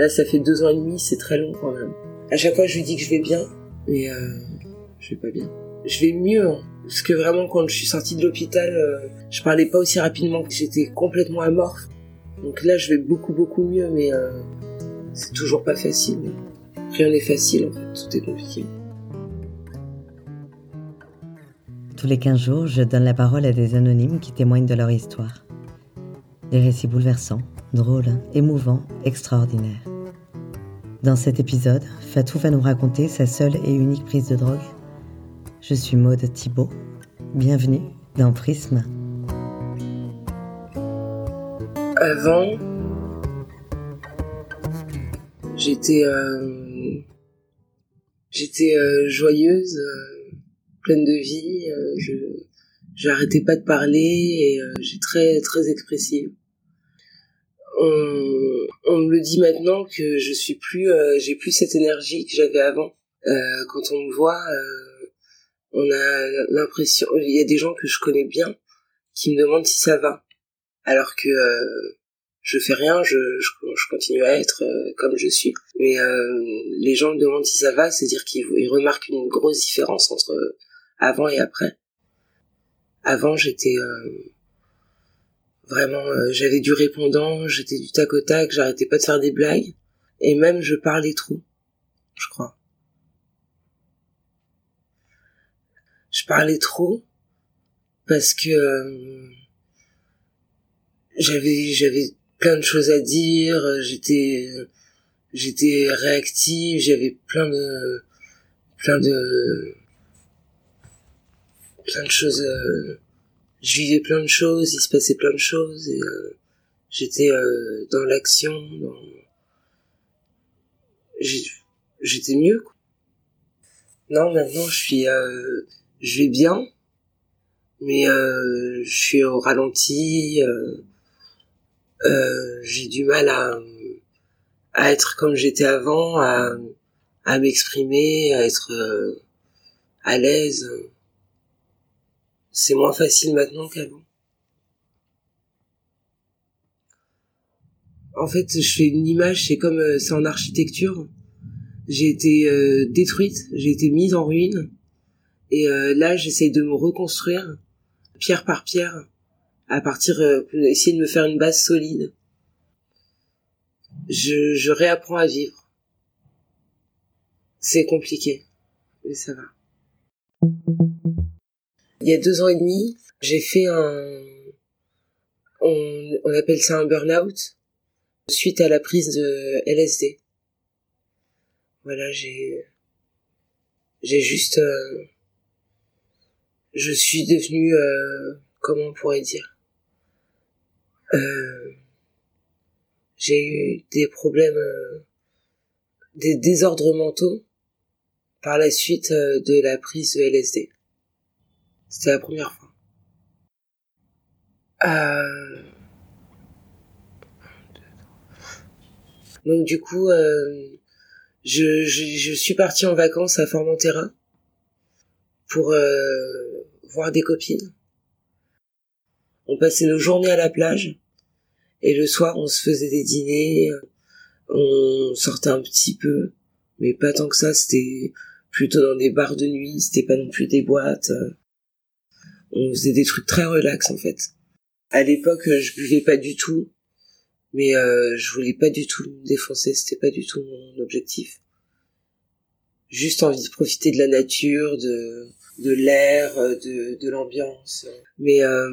Là, ça fait deux ans et demi, c'est très long quand même. À chaque fois, je lui dis que je vais bien, mais euh, je vais pas bien. Je vais mieux, hein. parce que vraiment, quand je suis sortie de l'hôpital, euh, je parlais pas aussi rapidement, j'étais complètement amorphe. Donc là, je vais beaucoup, beaucoup mieux, mais euh, c'est toujours pas facile. Rien n'est facile, en fait, tout est compliqué. Tous les 15 jours, je donne la parole à des anonymes qui témoignent de leur histoire. Des récits bouleversants, drôles, émouvants, extraordinaires. Dans cet épisode, Fatou va nous raconter sa seule et unique prise de drogue. Je suis Maude Thibault. Bienvenue dans Prisme. Avant, j'étais euh, euh, joyeuse, euh, pleine de vie. je j'arrêtais pas de parler et j'ai très très expressive. On me le dit maintenant que je suis plus, euh, j'ai plus cette énergie que j'avais avant. Euh, quand on me voit, euh, on a l'impression, il y a des gens que je connais bien qui me demandent si ça va, alors que euh, je fais rien, je, je, je continue à être euh, comme je suis. Mais les gens me demandent si ça va, c'est-à-dire qu'ils ils remarquent une grosse différence entre avant et après. Avant, j'étais vraiment, euh, j'avais du répondant, j'étais du tac au tac, j'arrêtais pas de faire des blagues, et même je parlais trop, je crois. Je parlais trop parce que euh, j'avais j'avais plein de choses à dire, j'étais j'étais réactive, j'avais plein de plein de plein de choses euh, je vivais plein de choses, il se passait plein de choses et euh, j'étais euh, dans l'action, dans j'étais mieux. Quoi. Non, maintenant je suis euh, je vais bien, mais euh, je suis au ralenti. euh, euh, j'ai du mal à à être comme j'étais avant, à à m'exprimer, à être à l'aise. C'est moins facile maintenant qu'avant. En fait, je fais une image, c'est comme euh, c'est en architecture. J'ai été euh, détruite, j'ai été mise en ruine, et euh, là, j'essaye de me reconstruire, pierre par pierre, à partir, euh, essayer de me faire une base solide. Je, je réapprends à vivre. C'est compliqué, mais ça va. Il y a deux ans et demi, j'ai fait un, on, appelle ça un burn-out, suite à la prise de LSD. Voilà, j'ai, j'ai juste, euh, je suis devenue, euh, comment on pourrait dire, euh, j'ai eu des problèmes, euh, des désordres mentaux par la suite de la prise de LSD. C'était la première fois. Euh... Donc du coup, euh, je, je, suis partie en vacances à Formentera pour euh, voir des copines. On passait nos journées à la plage et le soir on se faisait des dîners, on sortait un petit peu, mais pas tant que ça, c'était plutôt dans des bars de nuit, c'était pas non plus des boîtes. On faisait des trucs très relax en fait. À l'époque, je buvais pas du tout, mais euh, je voulais pas du tout me défoncer, c'était pas du tout mon objectif. Juste envie de profiter de la nature, de de l'air, de de l'ambiance. Mais euh,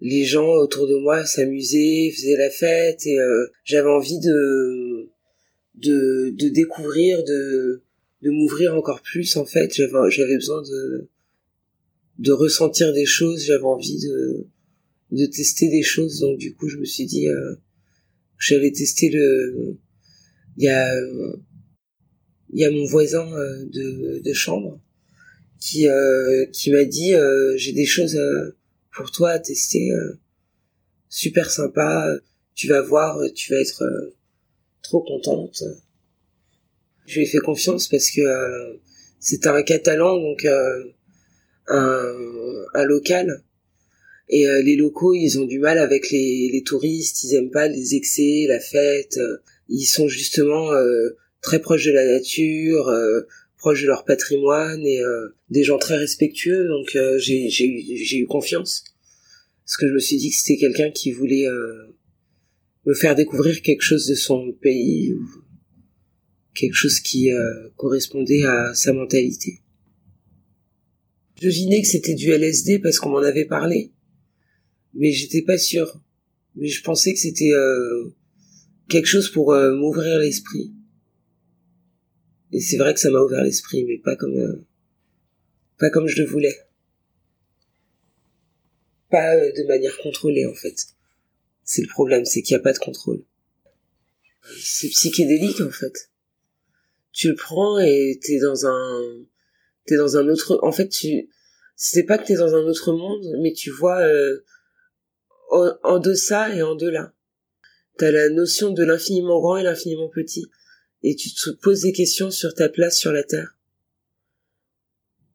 les gens autour de moi s'amusaient, faisaient la fête et euh, j'avais envie de de de découvrir, de de m'ouvrir encore plus en fait. J'avais j'avais besoin de de ressentir des choses, j'avais envie de de tester des choses. Donc du coup je me suis dit euh, j'allais tester le il y a il y a mon voisin euh, de, de chambre qui euh, qui m'a dit euh, j'ai des choses euh, pour toi à tester euh, super sympa tu vas voir tu vas être trop contente. Je lui ai fait confiance parce que c'était un catalan donc un, un local et euh, les locaux ils ont du mal avec les, les touristes ils aiment pas les excès la fête euh, ils sont justement euh, très proches de la nature, euh, proches de leur patrimoine et des gens très respectueux. Donc j'ai j'ai eu j'ai eu confiance parce que je me suis dit que c'était quelqu'un qui voulait me faire découvrir quelque chose de son pays ou quelque chose qui correspondait à sa mentalité. Je devinais que c'était du LSD parce qu'on m'en avait parlé, mais j'étais pas sûr. Mais je pensais que c'était euh, quelque chose pour euh, m'ouvrir l'esprit. Et c'est vrai que ça m'a ouvert l'esprit, mais pas comme euh, pas comme je le voulais. Pas de manière contrôlée en fait. C'est le problème, c'est qu'il n'y a pas de contrôle. C'est psychédélique en fait. Tu le prends et t'es dans un t'es dans un autre en fait tu c'est pas que t'es dans un autre monde mais tu vois euh, en, deçà et en delà. T'as la notion de l'infiniment grand et l'infiniment petit. Et tu te poses des questions sur ta place sur la terre.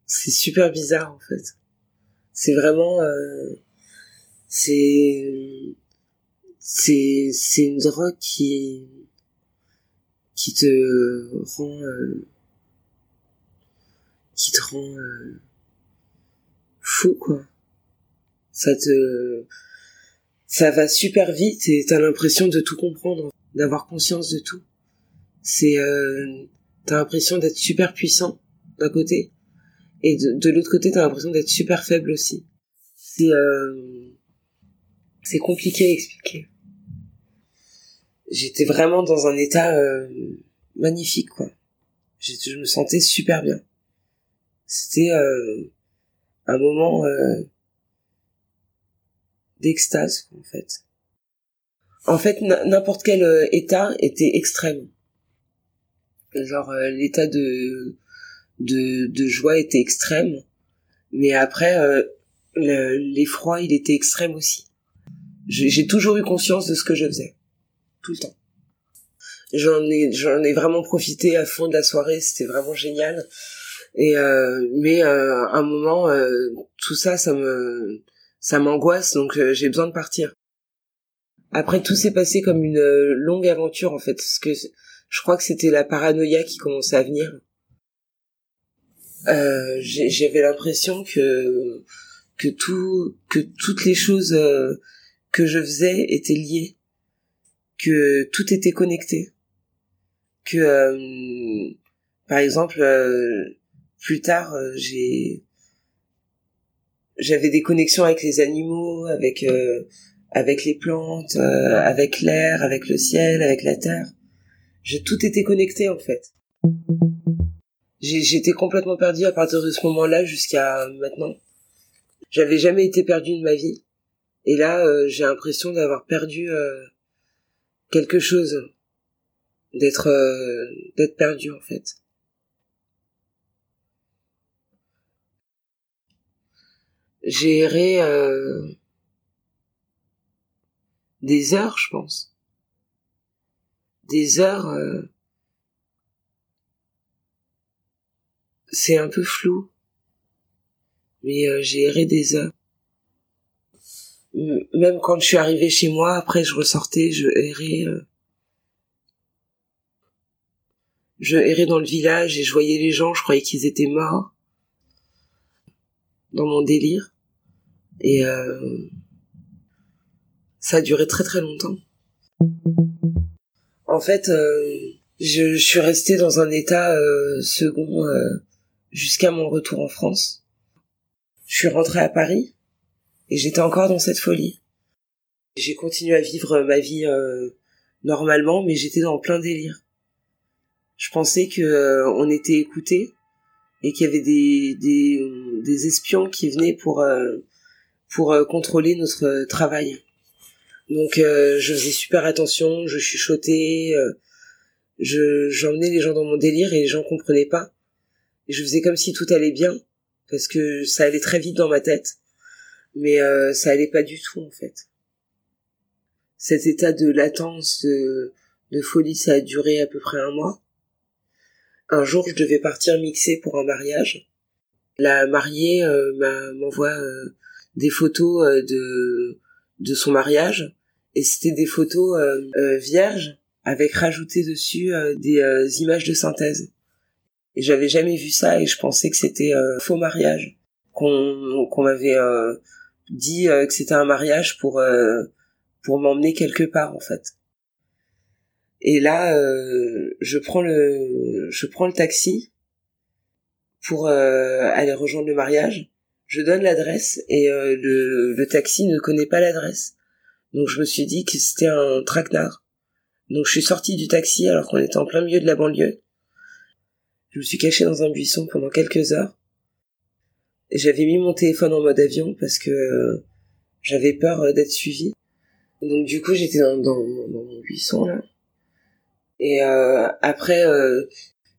C'est super bizarre en fait. C'est vraiment euh, c'est c'est c'est une drogue qui qui te rend euh, qui te rend euh, fou quoi. Ça te ça va super vite et t'as l'impression de tout comprendre, d'avoir conscience de tout. C'est euh, t'as l'impression d'être super puissant d'un côté et de, l'autre côté t'as l'impression d'être super faible aussi. C'est euh, c'est compliqué à expliquer. J'étais vraiment dans un état euh, magnifique quoi. Je me sentais super bien. C'était euh, un moment euh, d'extase en fait. En fait, n'importe quel euh, état était extrême. Genre l'état de, de de joie était extrême, mais après l'effroi il était extrême aussi. J'ai toujours eu conscience de ce que je faisais, tout le temps. J'en ai j'en ai vraiment profité à fond de la soirée, c'était vraiment génial. Et euh, mais euh, à un moment, euh, tout ça, ça me ça m'angoisse, donc j'ai besoin de partir. Après, tout s'est passé comme une longue aventure en fait, parce que je crois que c'était la paranoïa qui commençait à venir. J'avais l'impression que que tout que toutes les choses que je faisais étaient liées, que tout était connecté, que par exemple plus tard, euh, j'ai j'avais des connexions avec les animaux, avec euh, avec les plantes, euh, avec l'air, avec le ciel, avec la terre. J'ai tout été connecté en fait. J'étais complètement perdu à partir de ce moment-là jusqu'à maintenant. J'avais jamais été perdu de ma vie. Et là, j'ai l'impression d'avoir perdu quelque chose, d'être d'être perdu en fait. J'ai erré euh, des heures, je pense. Des heures. Euh, c'est un peu flou, mais euh, j'ai erré des heures. Même quand je suis arrivée chez moi, après je ressortais, je errais. je errais dans le village et je voyais les gens, je croyais qu'ils étaient morts dans mon délire. Et euh, ça a duré très très longtemps. En fait, euh, je, suis restée dans un état euh, second jusqu'à mon retour en France. Je suis rentrée à Paris et j'étais encore dans cette folie. J'ai continué à vivre ma vie normalement, mais j'étais dans plein délire. Je pensais que on était écoutés et qu'il y avait des, des, des espions qui venaient pour pour euh, contrôler notre euh, travail. Donc euh, je faisais super attention, je chuchotais, je j'emmenais les gens dans mon délire et les gens comprenaient pas. Je faisais comme si tout allait bien parce que ça allait très vite dans ma tête, mais ça allait pas du tout en fait. Cet état de latence, de, de folie, ça a duré à peu près un mois. Un jour, je devais partir mixer pour un mariage. La mariée m'envoie des photos euh, de de son mariage et c'était des photos euh, euh, vierges avec rajouté dessus des images de synthèse. Et j'avais jamais vu ça et je pensais que c'était un faux mariage qu'on qu'on m'avait dit que c'était un mariage pour pour m'emmener quelque part en fait. Et là, euh, je prends le, je prends le taxi pour euh, aller rejoindre le mariage. Je donne l'adresse et euh, le, le taxi ne connaît pas l'adresse. Donc je me suis dit que c'était un traquenard. Donc je suis sorti du taxi alors qu'on était en plein milieu de la banlieue. Je me suis caché dans un buisson pendant quelques heures. J'avais mis mon téléphone en mode avion parce que j'avais peur d'être suivi. Donc du coup j'étais dans, dans, dans mon buisson là. Et euh, après, euh,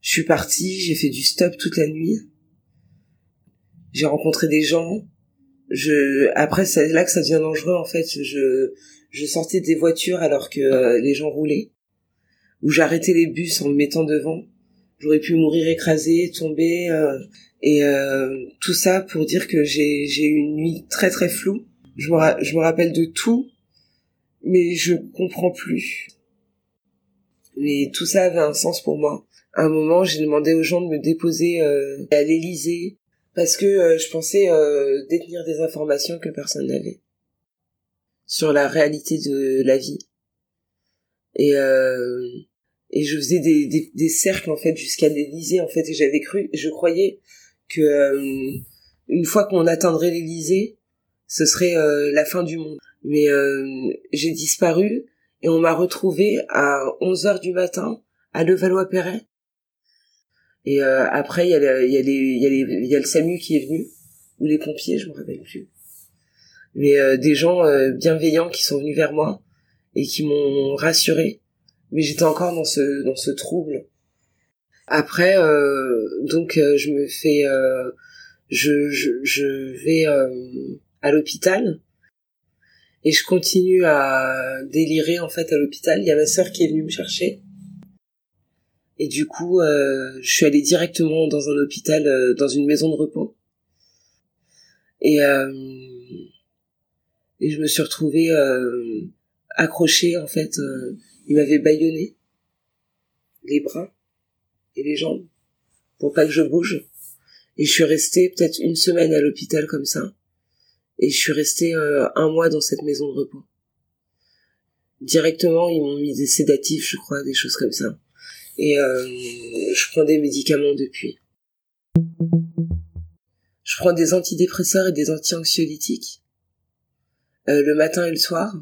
je suis partie, j'ai fait du stop toute la nuit. J'ai rencontré des gens. Je après c'est là que ça devient dangereux en fait. Je je sortais des voitures alors que euh, les gens roulaient. Ou j'arrêtais les bus en me mettant devant. J'aurais pu mourir écrasé, tomber et tout ça pour dire que j'ai j'ai eu une nuit très très floue. Je me je me rappelle de tout, mais je comprends plus mais tout ça avait un sens pour moi. À un moment, j'ai demandé aux gens de me déposer euh, à l'Élysée parce que euh, je pensais euh, détenir des informations que personne n'avait sur la réalité de la vie. Et et je faisais des, des, des cercles en fait jusqu'à l'Élysée en fait et j'avais cru, je croyais que une fois qu'on atteindrait l'Élysée, ce serait la fin du monde. Mais j'ai disparu et on m'a retrouvé à 11 heures du matin à Levallois-Perret. Et euh, après, il y, a les, il, y a les, il y a le SAMU qui est venu, ou les pompiers, je me rappelle plus. Mais euh, des gens euh, bienveillants qui sont venus vers moi et qui m'ont rassuré. Mais j'étais encore dans ce dans ce trouble. Après, donc je me fais, je, je, je vais à l'hôpital et je continue à délirer en fait à l'hôpital. Il y a ma sœur qui est venue me chercher. Et du coup, euh, je suis allée directement dans un hôpital, euh, dans une maison de repos. Et, euh, et je me suis retrouvée euh, accrochée, en fait. Il m'avait bâillonné les bras et les jambes pour pas que je bouge. Et je suis restée peut-être une semaine à l'hôpital comme ça. Et je suis restée un mois dans cette maison de repos. Directement, ils m'ont mis des sédatifs, je crois, des choses comme ça. Et euh, je prends des médicaments depuis. Je prends des antidépresseurs et des anti-anxiolytiques euh, le matin et le soir.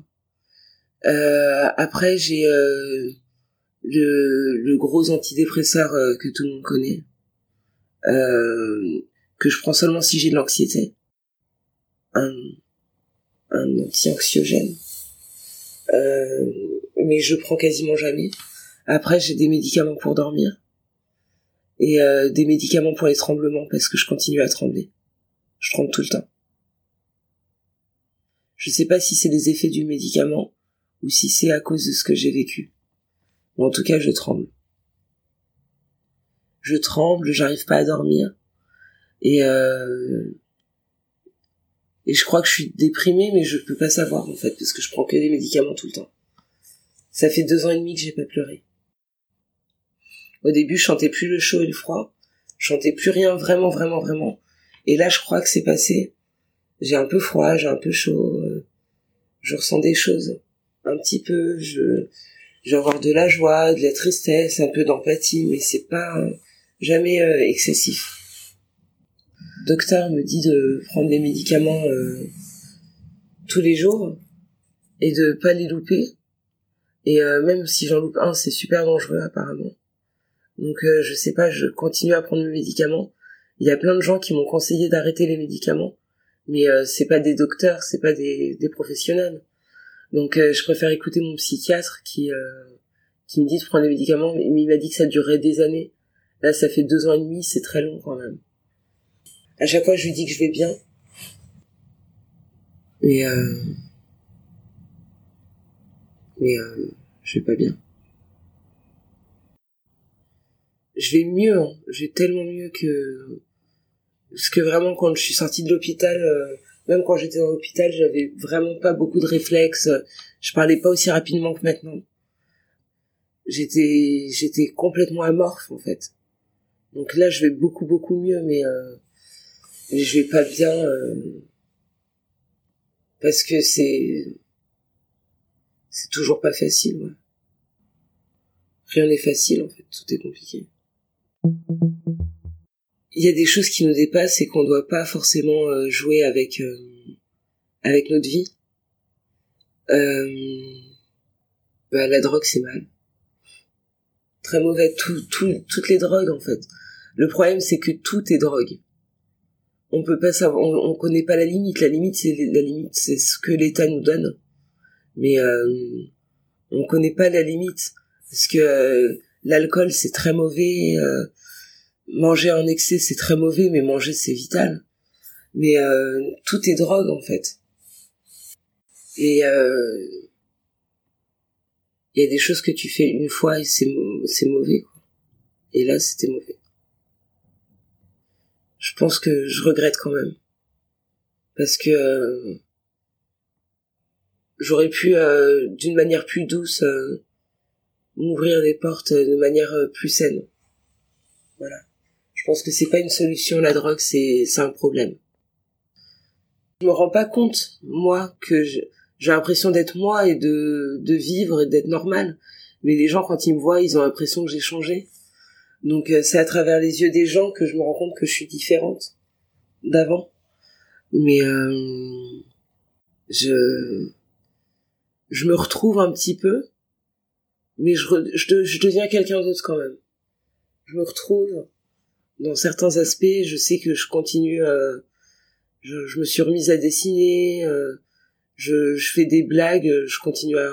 Euh, après, j'ai euh, le, le, gros antidépresseur que tout le monde connaît, que je prends seulement si j'ai de l'anxiété un, un anti-anxiogène. Euh, mais je prends quasiment jamais. Après, j'ai des médicaments pour dormir et euh, des médicaments pour les tremblements parce que je continue à trembler. Je tremble tout le temps. Je sais pas si c'est les effets du médicament ou si c'est à cause de ce que j'ai vécu. Ou en tout cas, je tremble. Je tremble, j'arrive pas à dormir et euh, et je crois que je suis déprimée, mais je peux pas savoir, en fait, parce que je prends que des médicaments tout le temps. Ça fait deux ans et demi que j'ai pas pleuré. Au début, je chantais plus le chaud et le froid. Je chantais plus rien, vraiment, vraiment, vraiment. Et là, je crois que c'est passé. J'ai un peu froid, j'ai un peu chaud. Euh, je ressens des choses. Un petit peu, je, je de la joie, de la tristesse, un peu d'empathie, mais c'est pas jamais euh, excessif docteur me dit de prendre des médicaments euh, tous les jours et de pas les louper. Et euh, même si j'en loupe un, c'est super dangereux apparemment. Donc euh, je sais pas, je continue à prendre mes médicaments. Il y a plein de gens qui m'ont conseillé d'arrêter les médicaments, mais c'est pas des docteurs, c'est pas des, des professionnels. Donc je préfère écouter mon psychiatre qui qui me dit de prendre les médicaments, mais il m'a dit que ça durerait des années. Là, ça fait deux ans et demi, c'est très long quand même. À chaque fois, je lui dis que je vais bien. Mais euh... mais euh, je vais pas bien. Je vais mieux, hein. je vais tellement mieux que parce que vraiment quand je suis sortie de l'hôpital, euh, même quand j'étais dans l'hôpital, j'avais vraiment pas beaucoup de réflexes. Je parlais pas aussi rapidement que maintenant. j'étais j'étais complètement amorphe en fait. Donc là, je vais beaucoup beaucoup mieux, mais euh, je vais pas bien euh, parce que c'est c'est toujours pas facile. Ouais. Rien n'est facile en fait, tout est compliqué. Il y a des choses qui nous dépassent et qu'on doit pas forcément euh, jouer avec euh, avec notre vie. Euh, bah, la drogue c'est mal très mauvais. Tout, tout, toutes les drogues, en fait. Le problème, c'est que tout est drogue. On peut pas savoir, on, on connaît pas la limite. La limite, c'est la limite, c'est ce que l'État nous donne. Mais euh, on connaît pas la limite parce que l'alcool, c'est très mauvais. Euh, manger en excès, c'est très mauvais, mais manger, c'est vital. Mais euh, tout est drogue, en fait. Et euh, il y a des choses que tu fais une fois et c'est mauvais quoi. Et là c'était mauvais. Je pense que je regrette quand même parce que j'aurais pu d'une manière plus douce m'ouvrir des portes de manière plus saine. Voilà. Je pense que c'est pas une solution la drogue, c'est c'est un problème. Je me rends pas compte moi que j'ai l'impression d'être moi et de, de vivre et d'être normal. Mais les gens, quand ils me voient, ils ont l'impression que j'ai changé. Donc euh, c'est à travers les yeux des gens que je me rends compte que je suis différente d'avant. Mais euh, je je me retrouve un petit peu, mais je, je, je deviens quelqu'un d'autre quand même. Je me retrouve dans certains aspects. Je sais que je continue. Euh, je, je, me suis remise à dessiner. Euh, je, je fais des blagues, je continue à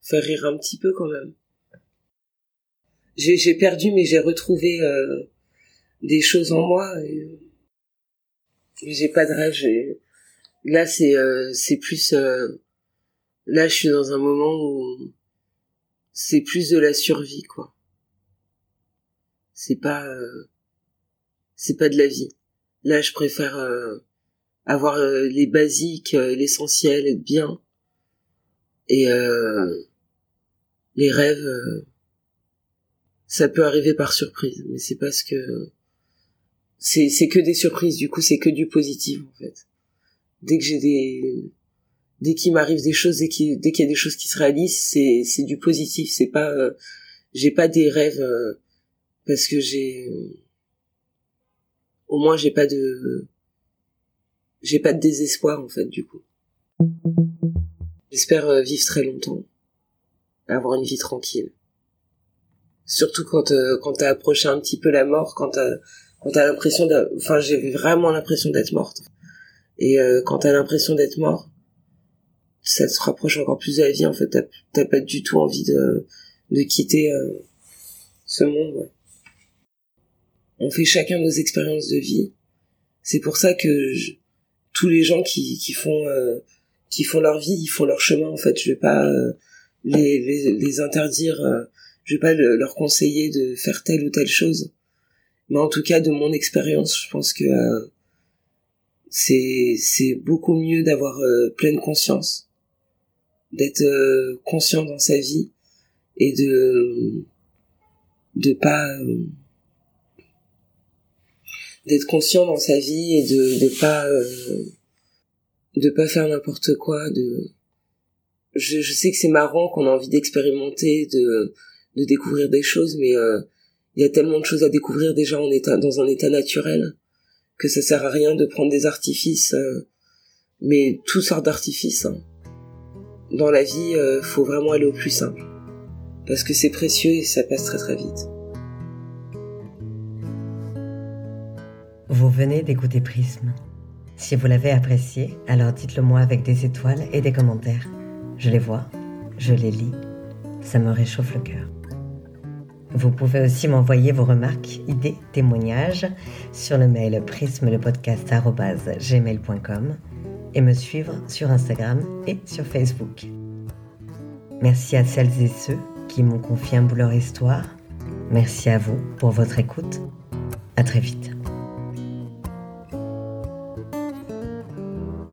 faire rire un petit peu quand même. J'ai, perdu, mais j'ai retrouvé euh, des choses en moi. Et, j'ai pas de rêve. J'ai... Là, c'est euh, c'est plus. Euh, là, je suis dans un moment où c'est plus de la survie, quoi. C'est pas. Euh, c'est pas de la vie. Là, je préfère avoir euh, les basiques, euh, l'essentiel, être bien. Et euh, les rêves, ça peut arriver par surprise, mais c'est parce que c'est c'est que des surprises. Du coup, c'est que du positif en fait. Dès que j'ai des dès qu'il m'arrive des choses, dès qu'il y a des choses qui se réalisent, c'est c'est du positif. C'est pas j'ai pas des rêves parce que j'ai au moins j'ai pas de j'ai pas de désespoir en fait du coup. J'espère euh, vivre très longtemps, avoir une vie tranquille. Surtout quand euh, quand t'as approché un petit peu la mort, quand t'as quand t'as l'impression enfin j'ai vraiment l'impression d'être morte. Et euh, quand t'as l'impression d'être mort, ça te rapproche encore plus de la vie en fait. T'as pas du tout envie de de quitter euh, ce monde. On fait chacun nos expériences de vie. C'est pour ça que je, tous les gens qui, qui font euh, qui font leur vie, ils font leur chemin en fait. Je vais pas euh, les, les, les interdire, euh, je vais pas leur conseiller de faire telle ou telle chose. Mais en tout cas, de mon expérience, je pense que c'est c'est beaucoup mieux d'avoir pleine conscience, d'être conscient dans sa vie et de de pas d'être conscient dans sa vie et de de pas euh, de pas faire n'importe quoi de je, je sais que c'est marrant qu'on a envie d'expérimenter de de découvrir des choses mais euh, il y a tellement de choses à découvrir déjà en état dans un état naturel que ça sert à rien de prendre des artifices euh, mais toutes sortes d'artifices hein. Dans la vie faut vraiment aller au plus simple parce que c'est précieux et ça passe très très vite Vous venez d'écouter Prisme. Si vous l'avez apprécié, alors dites-le moi avec des étoiles et des commentaires. Je les vois, je les lis, ça me réchauffe le cœur. Vous pouvez aussi m'envoyer vos remarques, idées, témoignages sur le mail prismelepodcast.gmail.com et me suivre sur Instagram et sur Facebook. Merci à celles et ceux qui m'ont confié un bout leur histoire. Merci à vous pour votre écoute. À très vite.